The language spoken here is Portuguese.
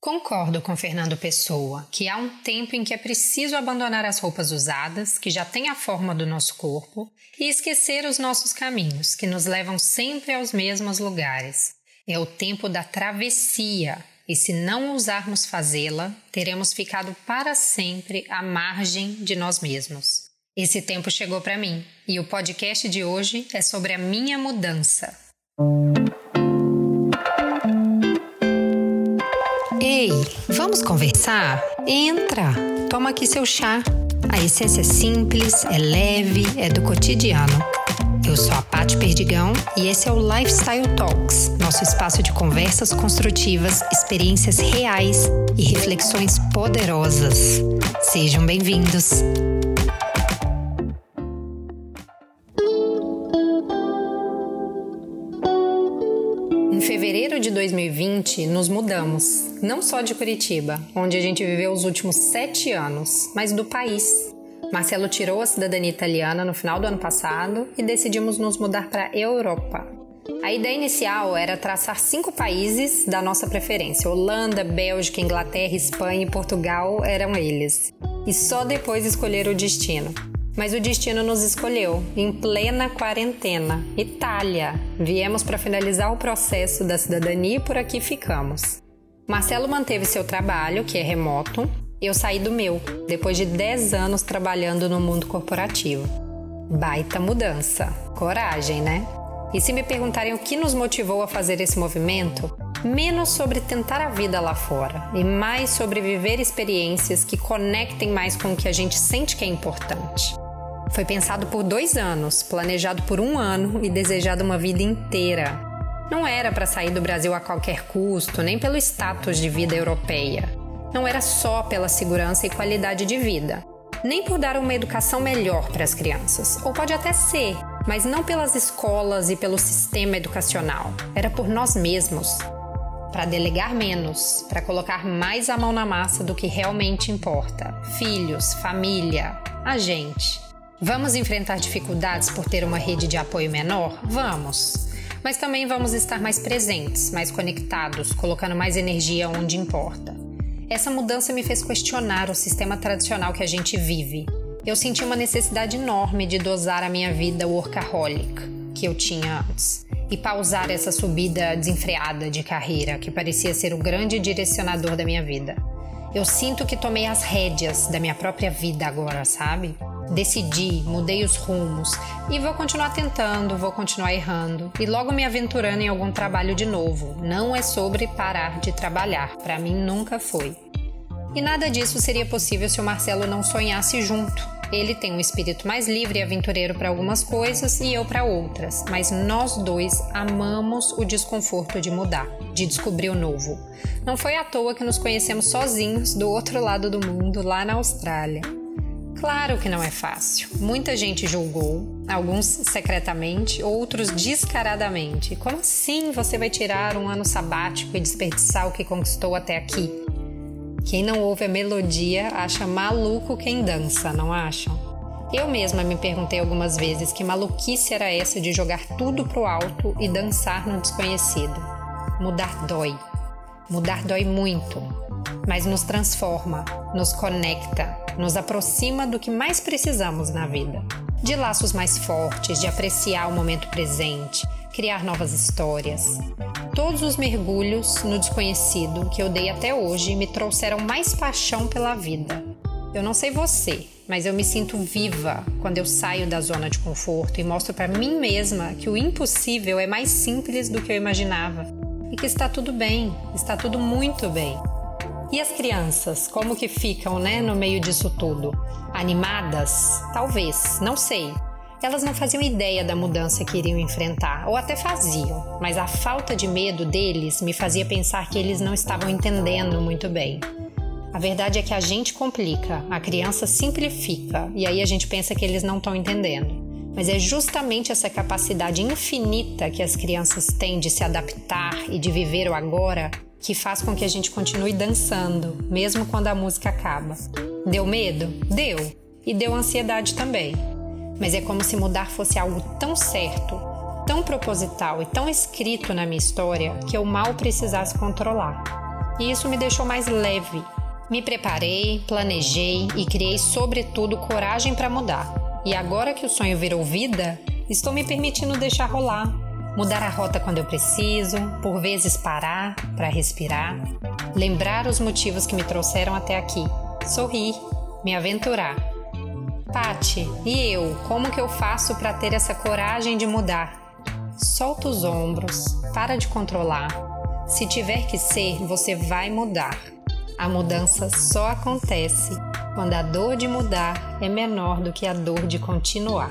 Concordo com Fernando Pessoa que há um tempo em que é preciso abandonar as roupas usadas, que já têm a forma do nosso corpo, e esquecer os nossos caminhos, que nos levam sempre aos mesmos lugares. É o tempo da travessia, e se não ousarmos fazê-la, teremos ficado para sempre à margem de nós mesmos. Esse tempo chegou para mim, e o podcast de hoje é sobre a minha mudança. Ei, vamos conversar? Entra, toma aqui seu chá. A essência é simples, é leve, é do cotidiano. Eu sou a Paty Perdigão e esse é o Lifestyle Talks, nosso espaço de conversas construtivas, experiências reais e reflexões poderosas. Sejam bem-vindos! Fevereiro de 2020, nos mudamos, não só de Curitiba, onde a gente viveu os últimos sete anos, mas do país. Marcelo tirou a cidadania italiana no final do ano passado e decidimos nos mudar para a Europa. A ideia inicial era traçar cinco países da nossa preferência: Holanda, Bélgica, Inglaterra, Espanha e Portugal eram eles. E só depois escolher o destino. Mas o destino nos escolheu, em plena quarentena. Itália. Viemos para finalizar o processo da cidadania e por aqui ficamos. Marcelo manteve seu trabalho, que é remoto. Eu saí do meu, depois de 10 anos trabalhando no mundo corporativo. Baita mudança. Coragem, né? E se me perguntarem o que nos motivou a fazer esse movimento, menos sobre tentar a vida lá fora e mais sobre viver experiências que conectem mais com o que a gente sente que é importante. Foi pensado por dois anos, planejado por um ano e desejado uma vida inteira. Não era para sair do Brasil a qualquer custo, nem pelo status de vida europeia. Não era só pela segurança e qualidade de vida, nem por dar uma educação melhor para as crianças, ou pode até ser, mas não pelas escolas e pelo sistema educacional. Era por nós mesmos. Para delegar menos, para colocar mais a mão na massa do que realmente importa: filhos, família, a gente. Vamos enfrentar dificuldades por ter uma rede de apoio menor? Vamos. Mas também vamos estar mais presentes, mais conectados, colocando mais energia onde importa. Essa mudança me fez questionar o sistema tradicional que a gente vive. Eu senti uma necessidade enorme de dosar a minha vida workaholic que eu tinha antes e pausar essa subida desenfreada de carreira que parecia ser o grande direcionador da minha vida. Eu sinto que tomei as rédeas da minha própria vida agora, sabe? Decidi, mudei os rumos e vou continuar tentando, vou continuar errando e logo me aventurando em algum trabalho de novo. Não é sobre parar de trabalhar, para mim nunca foi. E nada disso seria possível se o Marcelo não sonhasse junto. Ele tem um espírito mais livre e aventureiro para algumas coisas e eu para outras, mas nós dois amamos o desconforto de mudar, de descobrir o novo. Não foi à toa que nos conhecemos sozinhos do outro lado do mundo, lá na Austrália. Claro que não é fácil. Muita gente julgou, alguns secretamente, outros descaradamente. Como assim você vai tirar um ano sabático e desperdiçar o que conquistou até aqui? Quem não ouve a melodia acha maluco quem dança, não acham? Eu mesma me perguntei algumas vezes que maluquice era essa de jogar tudo pro alto e dançar no desconhecido. Mudar dói. Mudar dói muito, mas nos transforma, nos conecta, nos aproxima do que mais precisamos na vida. De laços mais fortes, de apreciar o momento presente, criar novas histórias. Todos os mergulhos no desconhecido que eu dei até hoje me trouxeram mais paixão pela vida. Eu não sei você, mas eu me sinto viva quando eu saio da zona de conforto e mostro para mim mesma que o impossível é mais simples do que eu imaginava e que está tudo bem, está tudo muito bem. E as crianças, como que ficam, né, no meio disso tudo? Animadas? Talvez, não sei. Elas não faziam ideia da mudança que iriam enfrentar, ou até faziam, mas a falta de medo deles me fazia pensar que eles não estavam entendendo muito bem. A verdade é que a gente complica, a criança simplifica, e aí a gente pensa que eles não estão entendendo. Mas é justamente essa capacidade infinita que as crianças têm de se adaptar e de viver o agora que faz com que a gente continue dançando, mesmo quando a música acaba. Deu medo? Deu. E deu ansiedade também. Mas é como se mudar fosse algo tão certo, tão proposital e tão escrito na minha história que eu mal precisasse controlar. e isso me deixou mais leve. Me preparei, planejei e criei, sobretudo, coragem para mudar. E agora que o sonho virou vida, estou me permitindo deixar rolar. Mudar a rota quando eu preciso, por vezes parar para respirar, lembrar os motivos que me trouxeram até aqui, sorrir, me aventurar. Pati, e eu, como que eu faço para ter essa coragem de mudar? Solta os ombros, para de controlar. Se tiver que ser, você vai mudar. A mudança só acontece quando a dor de mudar é menor do que a dor de continuar.